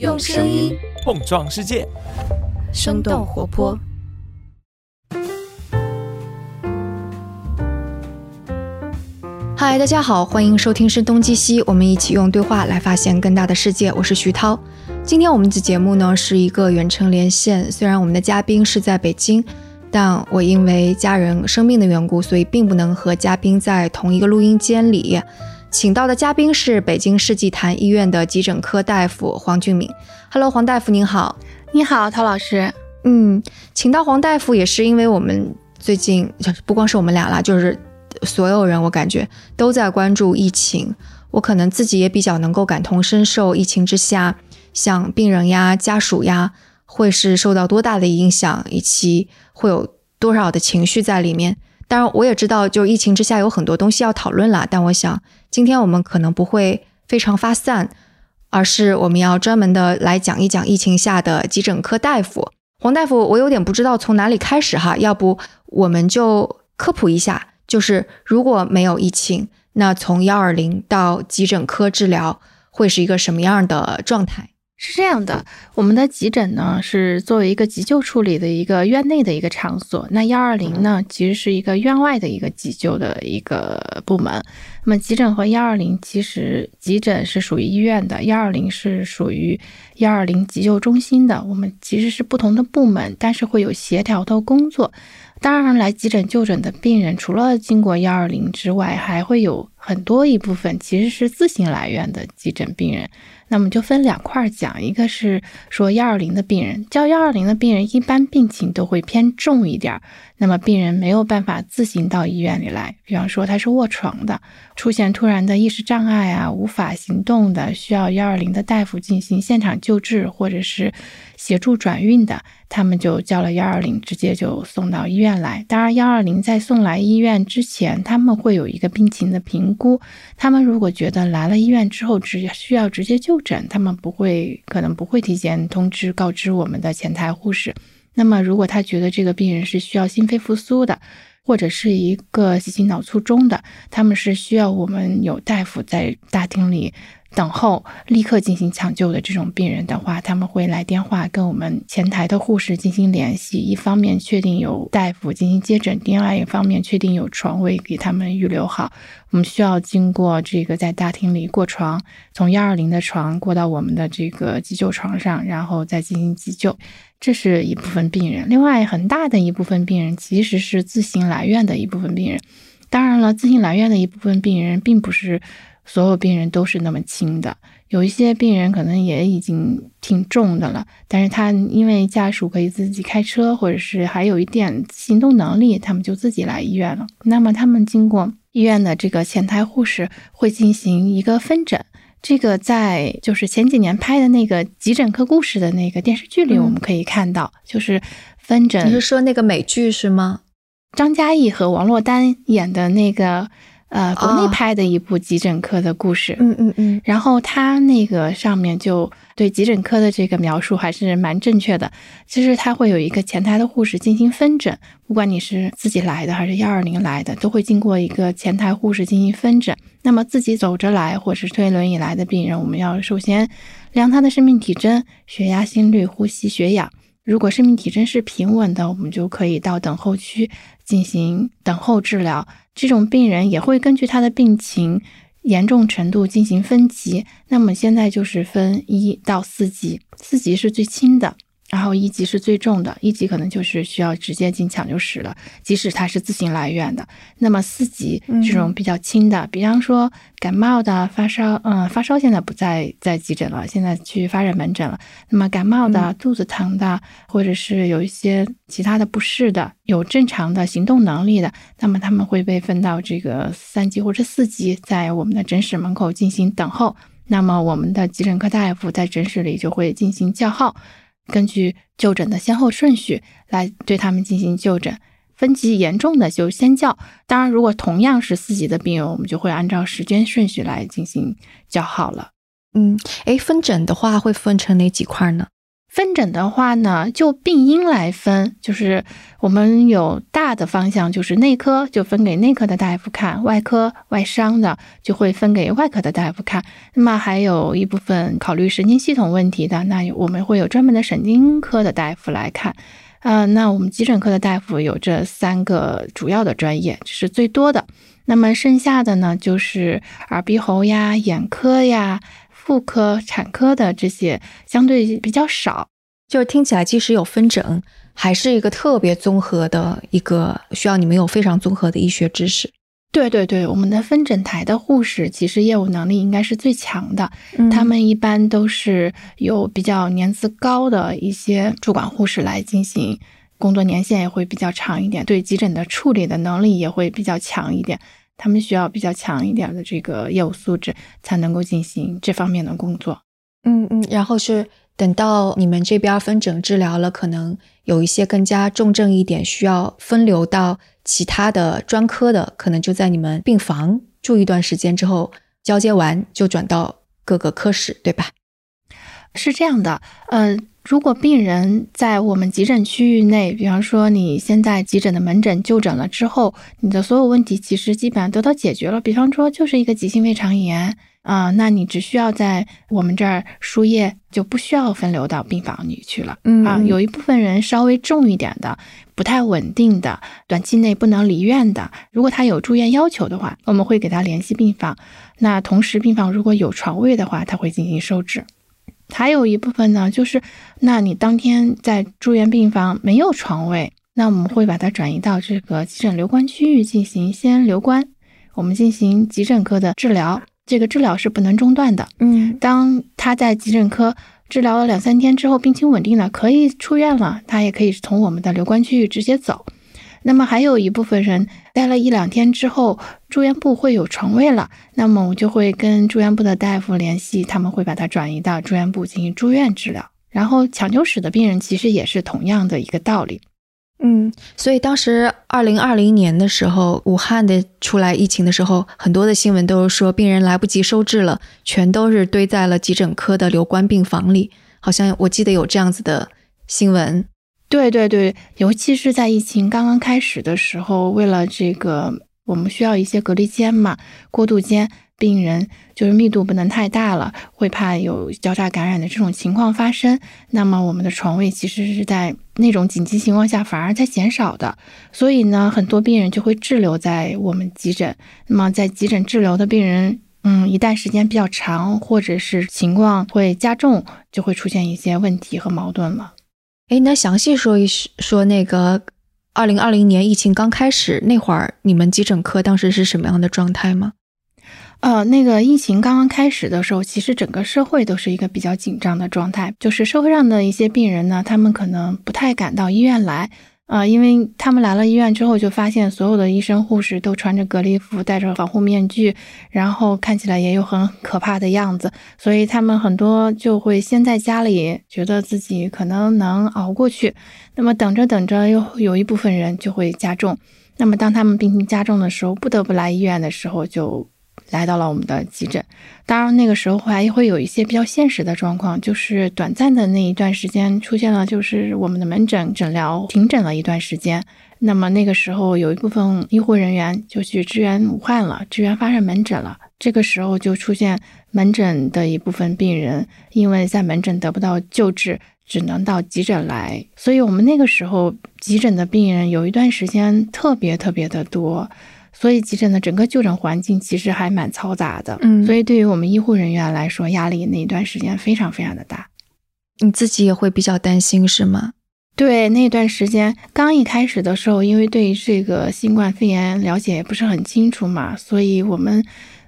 用声音碰撞世界，生动活泼。嗨，大家好，欢迎收听《声东击西》，我们一起用对话来发现更大的世界。我是徐涛。今天我们的节目呢是一个远程连线，虽然我们的嘉宾是在北京，但我因为家人生病的缘故，所以并不能和嘉宾在同一个录音间里。请到的嘉宾是北京世纪坛医院的急诊科大夫黄俊敏。Hello，黄大夫您好。你好，陶老师。嗯，请到黄大夫也是因为我们最近不光是我们俩啦，就是所有人，我感觉都在关注疫情。我可能自己也比较能够感同身受，疫情之下，像病人呀、家属呀，会是受到多大的影响，以及会有多少的情绪在里面。当然，我也知道，就疫情之下有很多东西要讨论了。但我想，今天我们可能不会非常发散，而是我们要专门的来讲一讲疫情下的急诊科大夫。黄大夫，我有点不知道从哪里开始哈，要不我们就科普一下，就是如果没有疫情，那从幺二零到急诊科治疗会是一个什么样的状态？是这样的，我们的急诊呢是作为一个急救处理的一个院内的一个场所，那幺二零呢其实是一个院外的一个急救的一个部门。那么急诊和幺二零其实急诊是属于医院的，幺二零是属于幺二零急救中心的。我们其实是不同的部门，但是会有协调的工作。当然，来急诊就诊的病人，除了经过幺二零之外，还会有很多一部分其实是自行来院的急诊病人。那么就分两块讲，一个是说幺二零的病人，叫幺二零的病人，一般病情都会偏重一点。那么病人没有办法自行到医院里来，比方说他是卧床的，出现突然的意识障碍啊，无法行动的，需要幺二零的大夫进行现场救治或者是协助转运的，他们就叫了幺二零，直接就送到医院来。当然，幺二零在送来医院之前，他们会有一个病情的评估。他们如果觉得来了医院之后直需要直接就诊，他们不会可能不会提前通知告知我们的前台护士。那么，如果他觉得这个病人是需要心肺复苏的，或者是一个急性脑卒中的，他们是需要我们有大夫在大厅里。等候立刻进行抢救的这种病人的话，他们会来电话跟我们前台的护士进行联系，一方面确定有大夫进行接诊，另外一方面确定有床位给他们预留好。我们需要经过这个在大厅里过床，从幺二零的床过到我们的这个急救床上，然后再进行急救。这是一部分病人，另外很大的一部分病人其实是自行来院的一部分病人。当然了，自行来院的一部分病人并不是。所有病人都是那么轻的，有一些病人可能也已经挺重的了，但是他因为家属可以自己开车，或者是还有一点行动能力，他们就自己来医院了。那么他们经过医院的这个前台护士会进行一个分诊，这个在就是前几年拍的那个急诊科故事的那个电视剧里，我们可以看到，就是分诊。你是说那个美剧是吗？张嘉译和王珞丹演的那个。呃，国内拍的一部急诊科的故事，嗯嗯嗯，然后他那个上面就对急诊科的这个描述还是蛮正确的。其实他会有一个前台的护士进行分诊，不管你是自己来的还是幺二零来的，都会经过一个前台护士进行分诊。那么自己走着来或是推轮椅来的病人，我们要首先量他的生命体征、血压、心率、呼吸、血氧。如果生命体征是平稳的，我们就可以到等候区进行等候治疗。这种病人也会根据他的病情严重程度进行分级。那么现在就是分一到四级，四级是最轻的。然后一级是最重的，一级可能就是需要直接进抢救室了，即使他是自行来院的。那么四级这种比较轻的，比方说感冒的、发烧，嗯，发烧现在不在在急诊了，现在去发热门诊了。那么感冒的、肚子疼的，或者是有一些其他的不适的，有正常的行动能力的，那么他们会被分到这个三级或者四级，在我们的诊室门口进行等候。那么我们的急诊科大夫在诊室里就会进行叫号。根据就诊的先后顺序来对他们进行就诊，分级严重的就先叫。当然，如果同样是四级的病人，我们就会按照时间顺序来进行叫号了。嗯，哎，分诊的话会分成哪几块呢？分诊的话呢，就病因来分，就是我们有大的方向，就是内科就分给内科的大夫看，外科外伤的就会分给外科的大夫看。那么还有一部分考虑神经系统问题的，那我们会有专门的神经科的大夫来看。嗯，那我们急诊科的大夫有这三个主要的专业，这是最多的。那么剩下的呢，就是耳鼻喉呀、眼科呀。妇科、产科的这些相对比较少，就是听起来即使有分诊，还是一个特别综合的一个需要你们有非常综合的医学知识。对对对，我们的分诊台的护士其实业务能力应该是最强的，他们一般都是有比较年资高的一些主管护士来进行，工作年限也会比较长一点，对急诊的处理的能力也会比较强一点。他们需要比较强一点的这个业务素质，才能够进行这方面的工作。嗯嗯，然后是等到你们这边分诊治疗了，可能有一些更加重症一点，需要分流到其他的专科的，可能就在你们病房住一段时间之后，交接完就转到各个科室，对吧？是这样的，呃。如果病人在我们急诊区域内，比方说你现在急诊的门诊就诊了之后，你的所有问题其实基本上得到解决了。比方说就是一个急性胃肠炎啊，那你只需要在我们这儿输液，就不需要分流到病房里去了。嗯啊，有一部分人稍微重一点的、不太稳定的、短期内不能离院的，如果他有住院要求的话，我们会给他联系病房。那同时病房如果有床位的话，他会进行收治。还有一部分呢，就是那你当天在住院病房没有床位，那我们会把它转移到这个急诊留观区域进行先留观，我们进行急诊科的治疗，这个治疗是不能中断的。嗯，当他在急诊科治疗了两三天之后，病情稳定了，可以出院了，他也可以从我们的留观区域直接走。那么还有一部分人待了一两天之后，住院部会有床位了，那么我就会跟住院部的大夫联系，他们会把他转移到住院部进行住院治疗。然后抢救室的病人其实也是同样的一个道理。嗯，所以当时二零二零年的时候，武汉的出来疫情的时候，很多的新闻都是说病人来不及收治了，全都是堆在了急诊科的留观病房里，好像我记得有这样子的新闻。对对对，尤其是在疫情刚刚开始的时候，为了这个，我们需要一些隔离间嘛，过渡间，病人就是密度不能太大了，会怕有交叉感染的这种情况发生。那么我们的床位其实是在那种紧急情况下反而在减少的，所以呢，很多病人就会滞留在我们急诊。那么在急诊滞留的病人，嗯，一旦时间比较长，或者是情况会加重，就会出现一些问题和矛盾了。哎，那详细说一说那个二零二零年疫情刚开始那会儿，你们急诊科当时是什么样的状态吗？呃，那个疫情刚刚开始的时候，其实整个社会都是一个比较紧张的状态，就是社会上的一些病人呢，他们可能不太敢到医院来。啊，因为他们来了医院之后，就发现所有的医生护士都穿着隔离服，戴着防护面具，然后看起来也有很可怕的样子，所以他们很多就会先在家里，觉得自己可能能熬过去。那么等着等着，又有一部分人就会加重。那么当他们病情加重的时候，不得不来医院的时候，就。来到了我们的急诊，当然那个时候还会有一些比较现实的状况，就是短暂的那一段时间出现了，就是我们的门诊诊疗停诊了一段时间。那么那个时候有一部分医护人员就去支援武汉了，支援发热门诊了。这个时候就出现门诊的一部分病人，因为在门诊得不到救治，只能到急诊来。所以我们那个时候急诊的病人有一段时间特别特别的多。所以急诊的整个就诊环境其实还蛮嘈杂的，嗯，所以对于我们医护人员来说，压力那一段时间非常非常的大。你自己也会比较担心是吗？对，那段时间刚一开始的时候，因为对这个新冠肺炎了解也不是很清楚嘛，所以我们。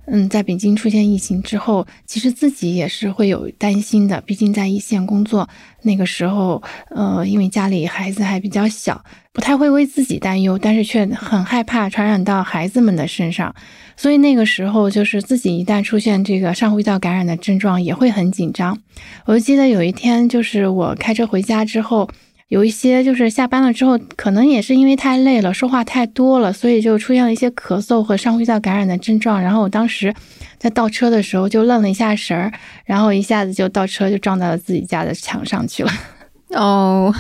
嗯，在北京出现疫情之后，其实自己也是会有担心的。毕竟在一线工作，那个时候，呃，因为家里孩子还比较小，不太会为自己担忧，但是却很害怕传染到孩子们的身上。所以那个时候，就是自己一旦出现这个上呼吸道感染的症状，也会很紧张。我就记得有一天，就是我开车回家之后。有一些就是下班了之后，可能也是因为太累了，说话太多了，所以就出现了一些咳嗽和上呼吸道感染的症状。然后我当时在倒车的时候就愣了一下神儿，然后一下子就倒车就撞到了自己家的墙上去了。哦，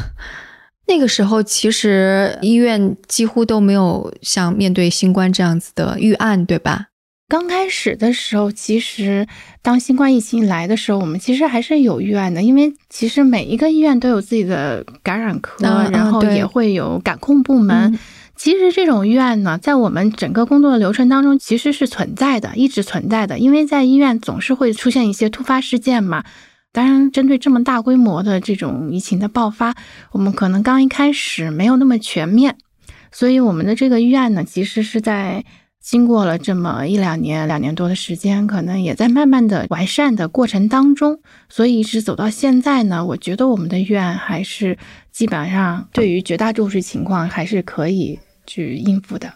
那个时候其实医院几乎都没有像面对新冠这样子的预案，对吧？刚开始的时候，其实当新冠疫情来的时候，我们其实还是有预案的，因为其实每一个医院都有自己的感染科，然后也会有感控部门。其实这种预案呢，在我们整个工作的流程当中，其实是存在的，一直存在的。因为在医院总是会出现一些突发事件嘛。当然，针对这么大规模的这种疫情的爆发，我们可能刚一开始没有那么全面，所以我们的这个预案呢，其实是在。经过了这么一两年、两年多的时间，可能也在慢慢的完善的过程当中，所以一直走到现在呢，我觉得我们的院还是基本上对于绝大多数情况还是可以去应付的。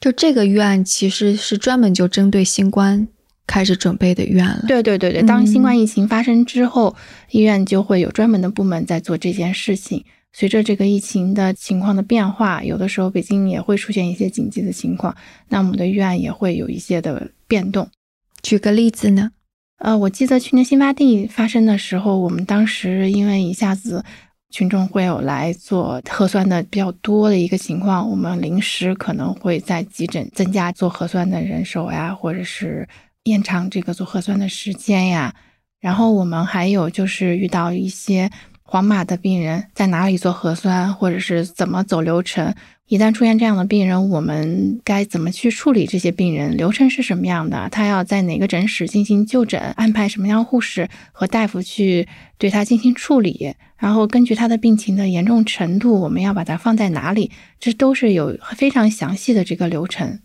就这个预案其实是专门就针对新冠开始准备的预案了。对对对对，当新冠疫情发生之后，医院就会有专门的部门在做这件事情。随着这个疫情的情况的变化，有的时候北京也会出现一些紧急的情况，那我们的预案也会有一些的变动。举个例子呢？呃，我记得去年新发地发生的时候，我们当时因为一下子群众会有来做核酸的比较多的一个情况，我们临时可能会在急诊增加做核酸的人手呀，或者是延长这个做核酸的时间呀。然后我们还有就是遇到一些。黄码的病人在哪里做核酸，或者是怎么走流程？一旦出现这样的病人，我们该怎么去处理这些病人？流程是什么样的？他要在哪个诊室进行就诊？安排什么样护士和大夫去对他进行处理？然后根据他的病情的严重程度，我们要把它放在哪里？这都是有非常详细的这个流程。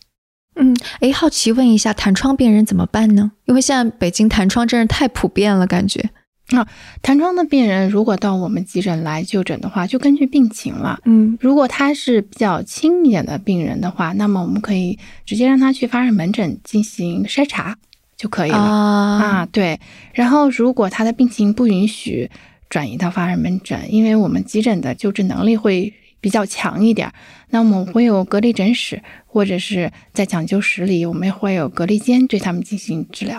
嗯，诶，好奇问一下，弹窗病人怎么办呢？因为现在北京弹窗真是太普遍了，感觉。那弹窗的病人如果到我们急诊来就诊的话，就根据病情了。嗯，如果他是比较轻一点的病人的话，那么我们可以直接让他去发热门诊进行筛查就可以了啊。对，然后如果他的病情不允许转移到发热门诊，因为我们急诊的救治能力会比较强一点，那我们会有隔离诊室，或者是在抢救室里，我们会有隔离间对他们进行治疗。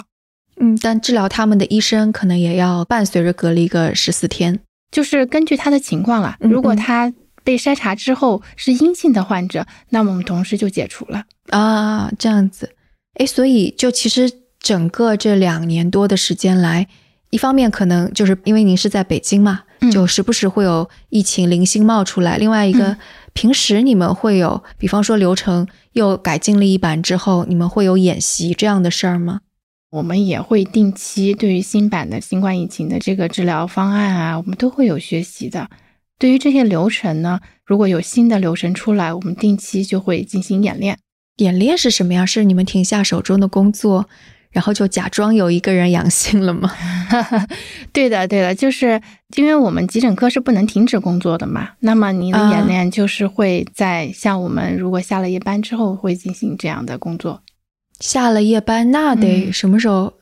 嗯，但治疗他们的医生可能也要伴随着隔离个十四天，就是根据他的情况了。如果他被筛查之后是阴性的患者，那么我们同时就解除了啊，这样子。哎，所以就其实整个这两年多的时间来，一方面可能就是因为您是在北京嘛，就时不时会有疫情零星冒出来；另外一个，平时你们会有，比方说流程又改进了一版之后，你们会有演习这样的事儿吗？我们也会定期对于新版的新冠疫情的这个治疗方案啊，我们都会有学习的。对于这些流程呢，如果有新的流程出来，我们定期就会进行演练。演练是什么样？是你们停下手中的工作，然后就假装有一个人阳性了吗？对的，对的，就是因为我们急诊科是不能停止工作的嘛。那么你的演练就是会在像我们如果下了夜班之后会进行这样的工作。下了夜班，那得什么时候？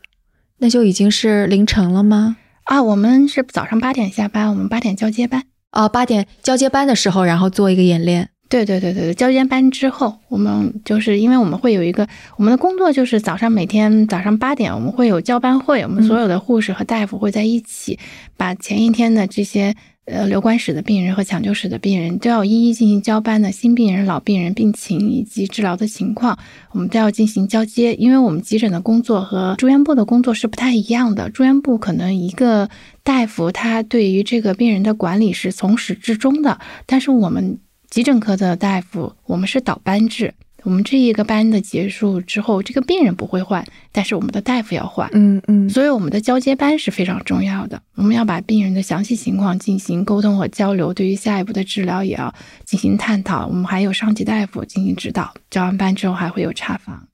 那就已经是凌晨了吗？啊，我们是早上八点下班，我们八点交接班。哦，八点交接班的时候，然后做一个演练。对对对对对，交接班之后，我们就是因为我们会有一个我们的工作，就是早上每天早上八点，我们会有交班会，我们所有的护士和大夫会在一起，把前一天的这些。呃，留观室的病人和抢救室的病人都要一一进行交班的，新病人、老病人病情以及治疗的情况，我们都要进行交接。因为我们急诊的工作和住院部的工作是不太一样的，住院部可能一个大夫他对于这个病人的管理是从始至终的，但是我们急诊科的大夫，我们是倒班制。我们这一个班的结束之后，这个病人不会换，但是我们的大夫要换。嗯嗯，所以我们的交接班是非常重要的。我们要把病人的详细情况进行沟通和交流，对于下一步的治疗也要进行探讨。我们还有上级大夫进行指导。交完班之后还会有查房。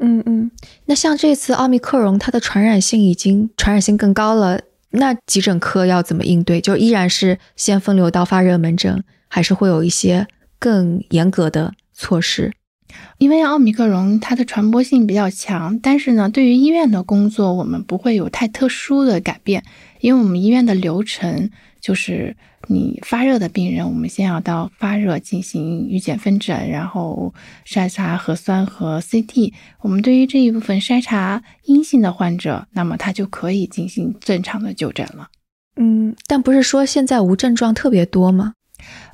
嗯嗯，那像这次奥密克戎，它的传染性已经传染性更高了，那急诊科要怎么应对？就依然是先分流到发热门诊，还是会有一些更严格的措施？因为奥密克戎它的传播性比较强，但是呢，对于医院的工作，我们不会有太特殊的改变，因为我们医院的流程就是你发热的病人，我们先要到发热进行预检分诊，然后筛查核酸和 CT。我们对于这一部分筛查阴性的患者，那么他就可以进行正常的就诊了。嗯，但不是说现在无症状特别多吗？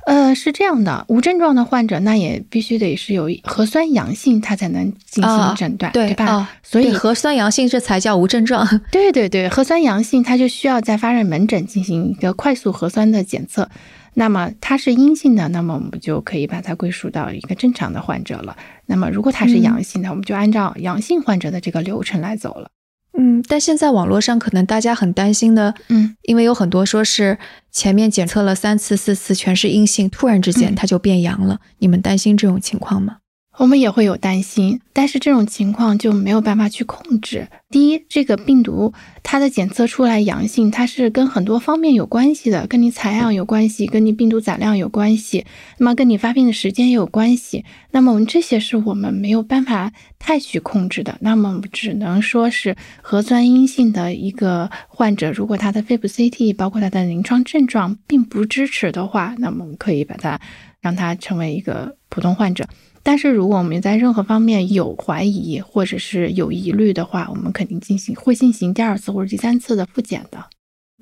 呃，是这样的，无症状的患者那也必须得是有核酸阳性，他才能进行诊断，对吧？所以核酸阳性这才叫无症状。对对对，核酸阳性他就需要在发热门诊进行一个快速核酸的检测。那么它是阴性的，那么我们就可以把它归属到一个正常的患者了。那么如果它是阳性的，我们就按照阳性患者的这个流程来走了。嗯，但现在网络上可能大家很担心的，嗯，因为有很多说是前面检测了三次四次全是阴性，突然之间它就变阳了，你们担心这种情况吗？我们也会有担心，但是这种情况就没有办法去控制。第一，这个病毒它的检测出来阳性，它是跟很多方面有关系的，跟你采样有关系，跟你病毒载量有关系，那么跟你发病的时间也有关系。那么我们这些是我们没有办法太去控制的。那么只能说是核酸阴性的一个患者，如果他的肺部 CT 包括他的临床症状并不支持的话，那么我们可以把它让他成为一个普通患者。但是，如果我们在任何方面有怀疑或者是有疑虑的话，我们肯定进行会进行第二次或者第三次的复检的。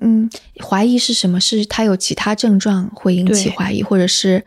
嗯，怀疑是什么？是他有其他症状会引起怀疑，或者是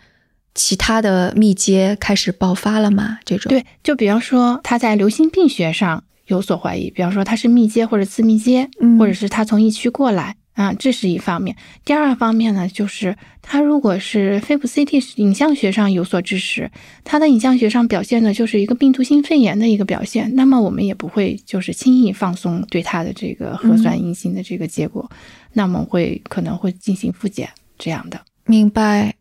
其他的密接开始爆发了吗？这种对，就比方说他在流行病学上有所怀疑，比方说他是密接或者次密接，或者是他从疫区过来。啊，这是一方面。第二方面呢，就是他如果是肺部 CT 影像学上有所支持，他的影像学上表现的就是一个病毒性肺炎的一个表现，那么我们也不会就是轻易放松对他的这个核酸阴性的这个结果，那么会可能会进行复检这样的。明白。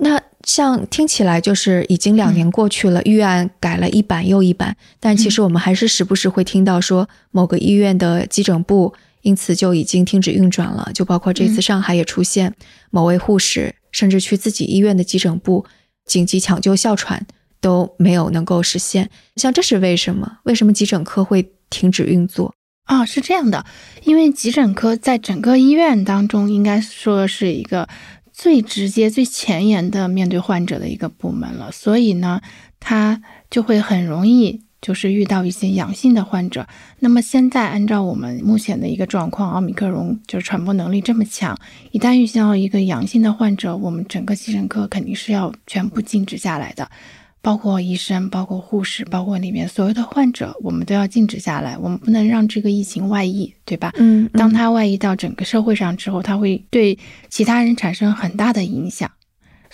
那像听起来就是已经两年过去了，预案改了一版又一版，但其实我们还是时不时会听到说某个医院的急诊部。因此就已经停止运转了，就包括这次上海也出现某位护士甚至去自己医院的急诊部紧急抢救哮喘都没有能够实现。像这是为什么？为什么急诊科会停止运作？啊，是这样的，因为急诊科在整个医院当中，应该说是一个最直接、最前沿的面对患者的一个部门了，所以呢，它就会很容易。就是遇到一些阳性的患者，那么现在按照我们目前的一个状况，奥密克戎就是传播能力这么强，一旦遇到一个阳性的患者，我们整个急诊科肯定是要全部禁止下来的，包括医生、包括护士、包括里面所有的患者，我们都要禁止下来，我们不能让这个疫情外溢，对吧？嗯，当它外溢到整个社会上之后，它会对其他人产生很大的影响。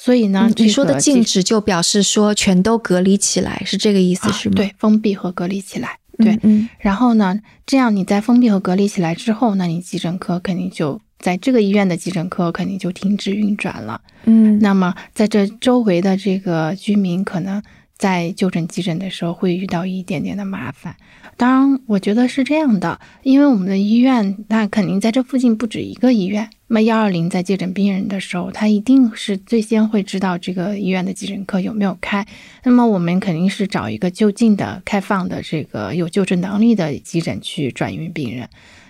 所以呢，你说的禁止就表示说全都隔离起来，是这个意思是吗？对，封闭和隔离起来。对，嗯。然后呢，这样你在封闭和隔离起来之后，那你急诊科肯定就在这个医院的急诊科肯定就停止运转了。嗯。那么在这周围的这个居民可能在就诊急诊的时候会遇到一点点的麻烦。当然，我觉得是这样的，因为我们的医院那肯定在这附近不止一个医院。那么幺二零在接诊病人的时候，他一定是最先会知道这个医院的急诊科有没有开。那么我们肯定是找一个就近的、开放的、这个有就诊能力的急诊去转运病人。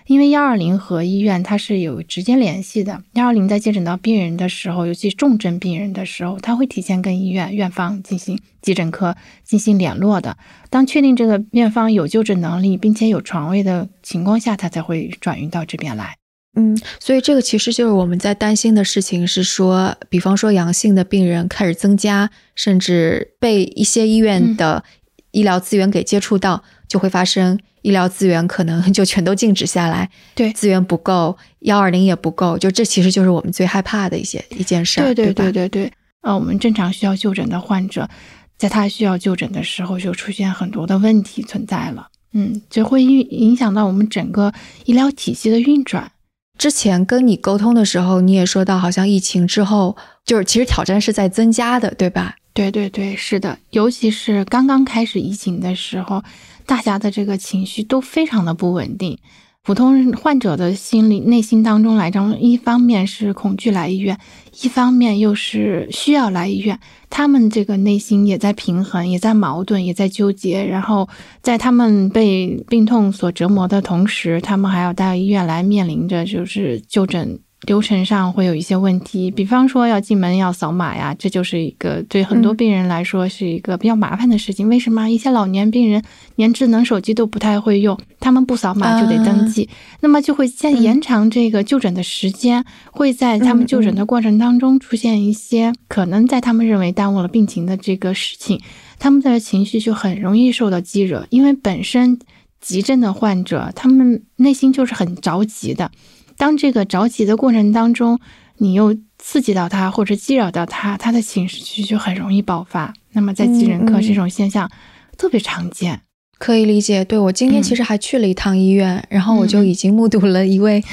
因为幺二零和医院它是有直接联系的。幺二零在接诊到病人的时候，尤其重症病人的时候，他会提前跟医院院方进行急诊科进行联络的。当确定这个院方有救治能力，并且有床位的情况下，他才会转运到这边来。嗯，所以这个其实就是我们在担心的事情，是说，比方说阳性的病人开始增加，甚至被一些医院的医疗资源给接触到，就会发生。医疗资源可能就全都静止下来，对资源不够，幺二零也不够，就这其实就是我们最害怕的一些一件事儿，对对对对对。呃，我们正常需要就诊的患者，在他需要就诊的时候，就出现很多的问题存在了，嗯，就会影影响到我们整个医疗体系的运转。之前跟你沟通的时候，你也说到，好像疫情之后，就是其实挑战是在增加的，对吧？对对对，是的，尤其是刚刚开始疫情的时候。大家的这个情绪都非常的不稳定，普通患者的心理内心当中来讲，一方面是恐惧来医院，一方面又是需要来医院，他们这个内心也在平衡，也在矛盾，也在纠结。然后在他们被病痛所折磨的同时，他们还要到医院来面临着就是就诊流程上会有一些问题，比方说要进门要扫码呀，这就是一个对很多病人来说是一个比较麻烦的事情。为什么？一些老年病人连智能手机都不太会用，他们不扫码就得登记，那么就会在延长这个就诊的时间，会在他们就诊的过程当中出现一些可能在他们认为耽误了病情的这个事情，他们的情绪就很容易受到激惹，因为本身急症的患者他们内心就是很着急的。当这个着急的过程当中，你又刺激到他或者激扰到他，他的情绪就很容易爆发。那么在急诊科这种现象特别常见，可以理解。对我今天其实还去了一趟医院，然后我就已经目睹了一位，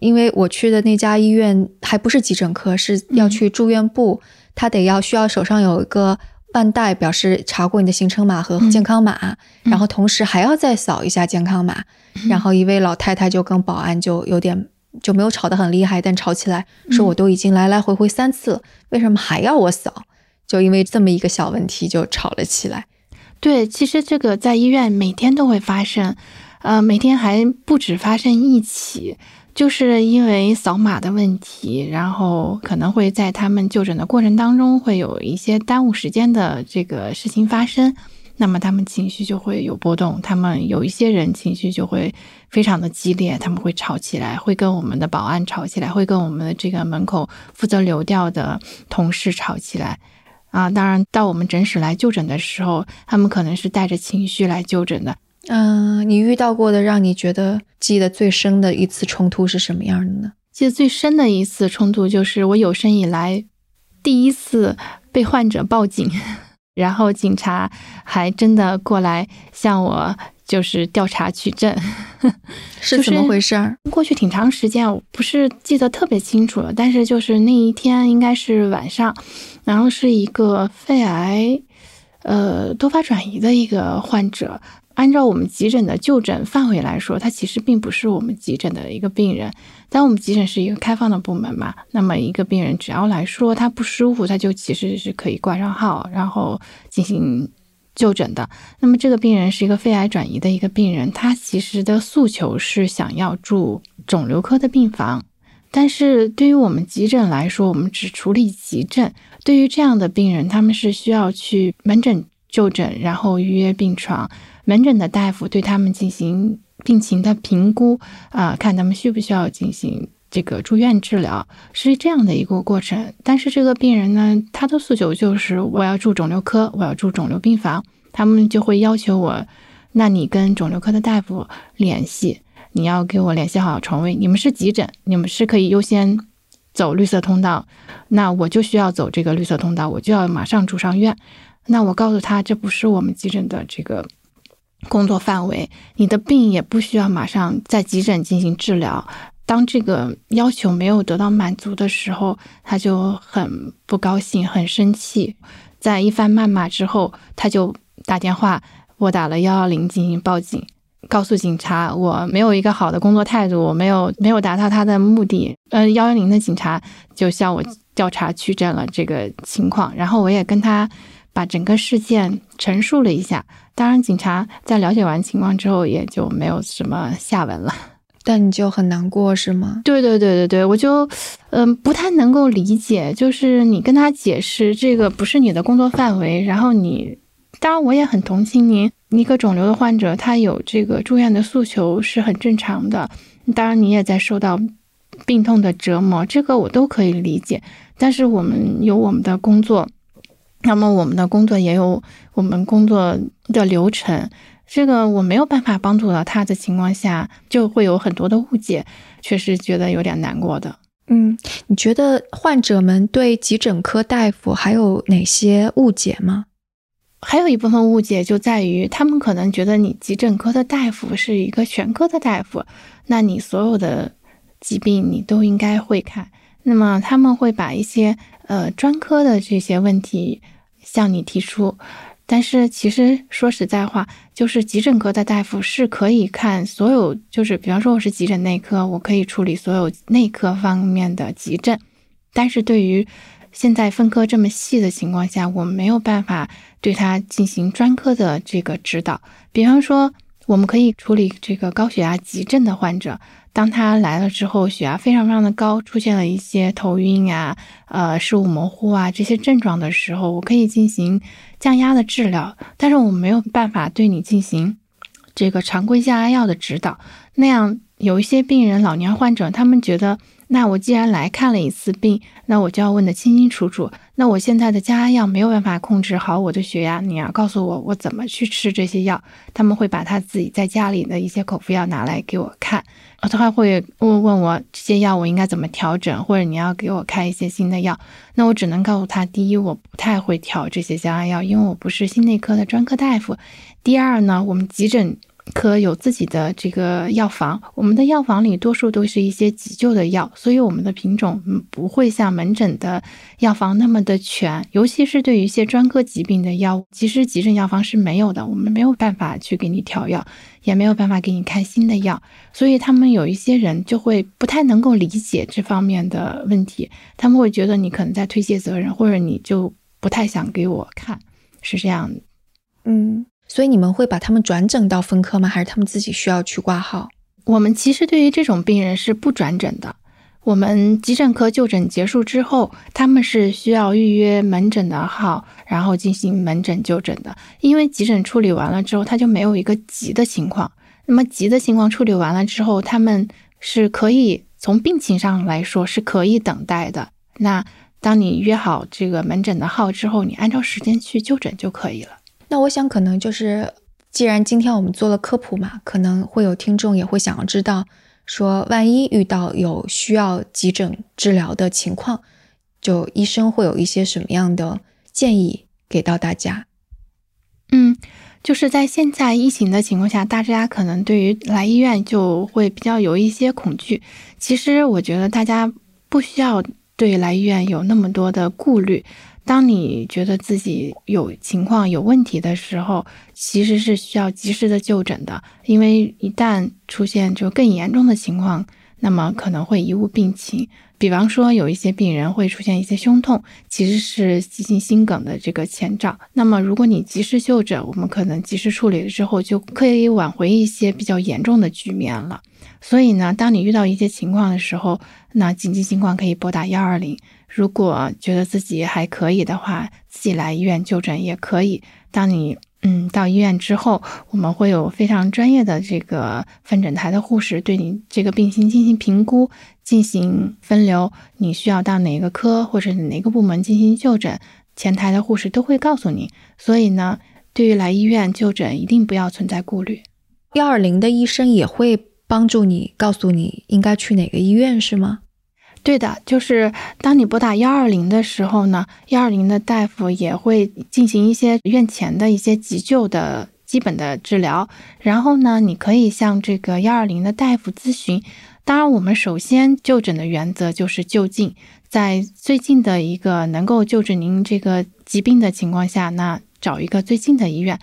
因为我去的那家医院还不是急诊科，是要去住院部，他得要需要手上有一个腕带，表示查过你的行程码和健康码，然后同时还要再扫一下健康码。然后一位老太太就跟保安就有点。就没有吵得很厉害，但吵起来说我都已经来来回回三次了，为什么还要我扫？就因为这么一个小问题就吵了起来。对，其实这个在医院每天都会发生，呃，每天还不止发生一起，就是因为扫码的问题，然后可能会在他们就诊的过程当中会有一些耽误时间的这个事情发生。那么他们情绪就会有波动，他们有一些人情绪就会非常的激烈，他们会吵起来，会跟我们的保安吵起来，会跟我们的这个门口负责流调的同事吵起来。啊，当然到我们诊室来就诊的时候，他们可能是带着情绪来就诊的。嗯，你遇到过的让你觉得记得最深的一次冲突是什么样的呢？记得最深的一次冲突就是我有生以来第一次被患者报警。然后警察还真的过来向我就是调查取证，是怎么回事？过去挺长时间，我不是记得特别清楚了，但是就是那一天应该是晚上，然后是一个肺癌，呃多发转移的一个患者。按照我们急诊的就诊范围来说，他其实并不是我们急诊的一个病人。但我们急诊是一个开放的部门嘛，那么一个病人只要来说他不舒服，他就其实是可以挂上号，然后进行就诊的。那么这个病人是一个肺癌转移的一个病人，他其实的诉求是想要住肿瘤科的病房。但是对于我们急诊来说，我们只处理急症。对于这样的病人，他们是需要去门诊就诊，然后预约病床。门诊的大夫对他们进行病情的评估啊，看他们需不需要进行这个住院治疗，是这样的一个过程。但是这个病人呢，他的诉求就是我要住肿瘤科，我要住肿瘤病房。他们就会要求我，那你跟肿瘤科的大夫联系，你要给我联系好床位。你们是急诊，你们是可以优先走绿色通道，那我就需要走这个绿色通道，我就要马上住上院。那我告诉他，这不是我们急诊的这个。工作范围，你的病也不需要马上在急诊进行治疗。当这个要求没有得到满足的时候，他就很不高兴，很生气。在一番谩骂之后，他就打电话拨打了幺幺零进行报警，告诉警察我没有一个好的工作态度，我没有没有达到他的目的。呃，幺幺零的警察就向我调查取证了这个情况，然后我也跟他把整个事件陈述了一下。当然，警察在了解完情况之后，也就没有什么下文了。但你就很难过，是吗？对对对对对，我就，嗯，不太能够理解，就是你跟他解释这个不是你的工作范围，然后你，当然我也很同情您，一个肿瘤的患者，他有这个住院的诉求是很正常的。当然，你也在受到病痛的折磨，这个我都可以理解。但是我们有我们的工作。那么我们的工作也有我们工作的流程，这个我没有办法帮助到他的情况下，就会有很多的误解，确实觉得有点难过的。嗯，你觉得患者们对急诊科大夫还有哪些误解吗？还有一部分误解就在于，他们可能觉得你急诊科的大夫是一个全科的大夫，那你所有的疾病你都应该会看，那么他们会把一些。呃，专科的这些问题向你提出，但是其实说实在话，就是急诊科的大夫是可以看所有，就是比方说我是急诊内科，我可以处理所有内科方面的急症，但是对于现在分科这么细的情况下，我没有办法对他进行专科的这个指导。比方说，我们可以处理这个高血压急症的患者。当他来了之后，血压非常非常的高，出现了一些头晕啊、呃视物模糊啊这些症状的时候，我可以进行降压的治疗，但是我没有办法对你进行这个常规降压药的指导。那样有一些病人，老年患者，他们觉得。那我既然来看了一次病，那我就要问得清清楚楚。那我现在的降压药没有办法控制好我的血压，你要告诉我我怎么去吃这些药。他们会把他自己在家里的一些口服药拿来给我看，他还会问问我这些药我应该怎么调整，或者你要给我开一些新的药。那我只能告诉他：第一，我不太会调这些降压药，因为我不是心内科的专科大夫；第二呢，我们急诊。科有自己的这个药房，我们的药房里多数都是一些急救的药，所以我们的品种不会像门诊的药房那么的全，尤其是对于一些专科疾病的药物，其实急诊药房是没有的，我们没有办法去给你调药，也没有办法给你开新的药，所以他们有一些人就会不太能够理解这方面的问题，他们会觉得你可能在推卸责任，或者你就不太想给我看，是这样，嗯。所以你们会把他们转诊到分科吗？还是他们自己需要去挂号？我们其实对于这种病人是不转诊的。我们急诊科就诊结束之后，他们是需要预约门诊的号，然后进行门诊就诊的。因为急诊处理完了之后，他就没有一个急的情况。那么急的情况处理完了之后，他们是可以从病情上来说是可以等待的。那当你约好这个门诊的号之后，你按照时间去就诊就可以了。那我想，可能就是，既然今天我们做了科普嘛，可能会有听众也会想要知道，说万一遇到有需要急诊治疗的情况，就医生会有一些什么样的建议给到大家？嗯，就是在现在疫情的情况下，大家可能对于来医院就会比较有一些恐惧。其实我觉得大家不需要对来医院有那么多的顾虑。当你觉得自己有情况、有问题的时候，其实是需要及时的就诊的，因为一旦出现就更严重的情况，那么可能会贻误病情。比方说，有一些病人会出现一些胸痛，其实是急性心梗的这个前兆。那么，如果你及时就诊，我们可能及时处理了之后，就可以挽回一些比较严重的局面了。所以呢，当你遇到一些情况的时候，那紧急情况可以拨打幺二零。如果觉得自己还可以的话，自己来医院就诊也可以。当你嗯到医院之后，我们会有非常专业的这个分诊台的护士对你这个病情进行评估，进行分流。你需要到哪个科或者哪个部门进行就诊，前台的护士都会告诉你。所以呢，对于来医院就诊，一定不要存在顾虑。幺二零的医生也会帮助你，告诉你应该去哪个医院，是吗？对的，就是当你拨打幺二零的时候呢，幺二零的大夫也会进行一些院前的一些急救的基本的治疗。然后呢，你可以向这个幺二零的大夫咨询。当然，我们首先就诊的原则就是就近，在最近的一个能够救治您这个疾病的情况下，那找一个最近的医院。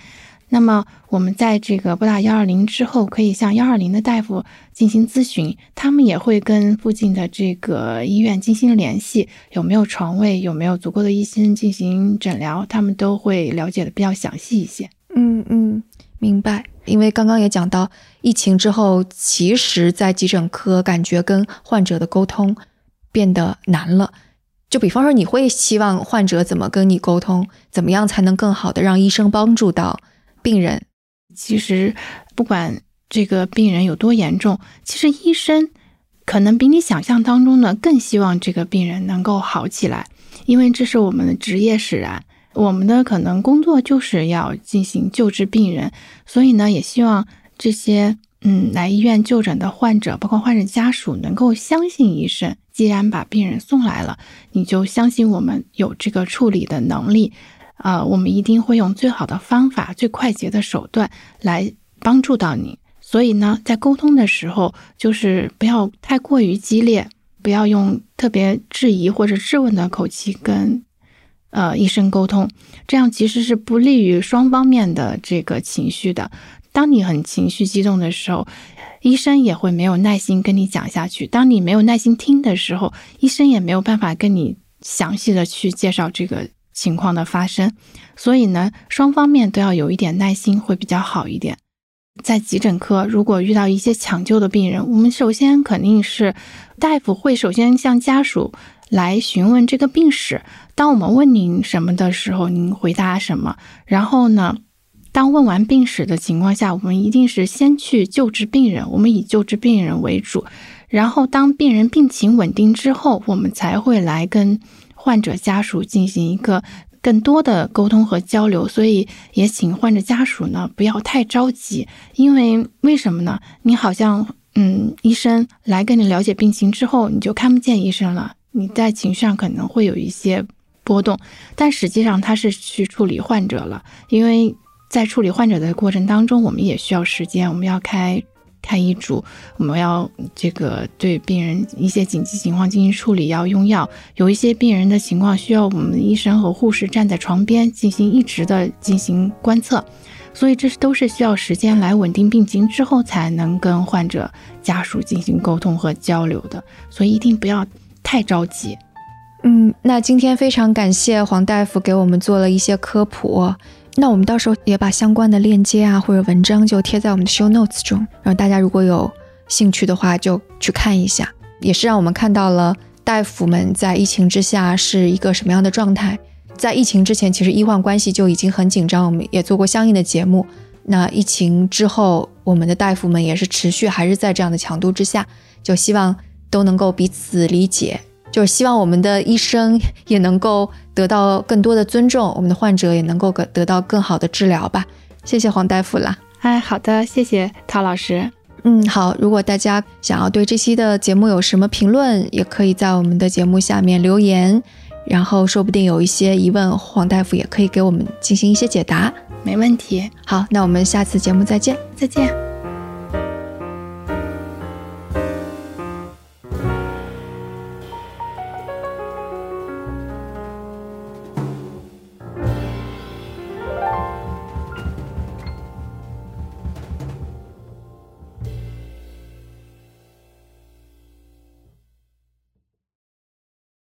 那么我们在这个拨打幺二零之后，可以向幺二零的大夫进行咨询，他们也会跟附近的这个医院进行联系，有没有床位，有没有足够的医生进行诊疗，他们都会了解的比较详细一些。嗯嗯，明白。因为刚刚也讲到，疫情之后，其实在急诊科感觉跟患者的沟通变得难了。就比方说，你会希望患者怎么跟你沟通，怎么样才能更好的让医生帮助到？病人其实不管这个病人有多严重，其实医生可能比你想象当中的更希望这个病人能够好起来，因为这是我们的职业使然，我们的可能工作就是要进行救治病人，所以呢，也希望这些嗯来医院就诊的患者，包括患者家属，能够相信医生。既然把病人送来了，你就相信我们有这个处理的能力。啊，我们一定会用最好的方法、最快捷的手段来帮助到你。所以呢，在沟通的时候，就是不要太过于激烈，不要用特别质疑或者质问的口气跟呃医生沟通，这样其实是不利于双方面的这个情绪的。当你很情绪激动的时候，医生也会没有耐心跟你讲下去；当你没有耐心听的时候，医生也没有办法跟你详细的去介绍这个。情况的发生，所以呢，双方面都要有一点耐心，会比较好一点。在急诊科，如果遇到一些抢救的病人，我们首先肯定是大夫会首先向家属来询问这个病史。当我们问您什么的时候，您回答什么。然后呢，当问完病史的情况下，我们一定是先去救治病人，我们以救治病人为主。然后当病人病情稳定之后，我们才会来跟患者家属进行一个。更多的沟通和交流，所以也请患者家属呢不要太着急，因为为什么呢？你好像嗯，医生来跟你了解病情之后，你就看不见医生了，你在情绪上可能会有一些波动，但实际上他是去处理患者了，因为在处理患者的过程当中，我们也需要时间，我们要开。看医嘱，我们要这个对病人一些紧急情况进行处理，要用药。有一些病人的情况需要我们医生和护士站在床边进行一直的进行观测，所以这都是需要时间来稳定病情之后才能跟患者家属进行沟通和交流的，所以一定不要太着急。嗯，那今天非常感谢黄大夫给我们做了一些科普。那我们到时候也把相关的链接啊或者文章就贴在我们的 show notes 中，然后大家如果有兴趣的话就去看一下，也是让我们看到了大夫们在疫情之下是一个什么样的状态。在疫情之前，其实医患关系就已经很紧张，我们也做过相应的节目。那疫情之后，我们的大夫们也是持续还是在这样的强度之下，就希望都能够彼此理解。就是希望我们的医生也能够得到更多的尊重，我们的患者也能够得得到更好的治疗吧。谢谢黄大夫啦。哎，好的，谢谢陶老师。嗯，好。如果大家想要对这期的节目有什么评论，也可以在我们的节目下面留言，然后说不定有一些疑问，黄大夫也可以给我们进行一些解答。没问题。好，那我们下次节目再见，再见。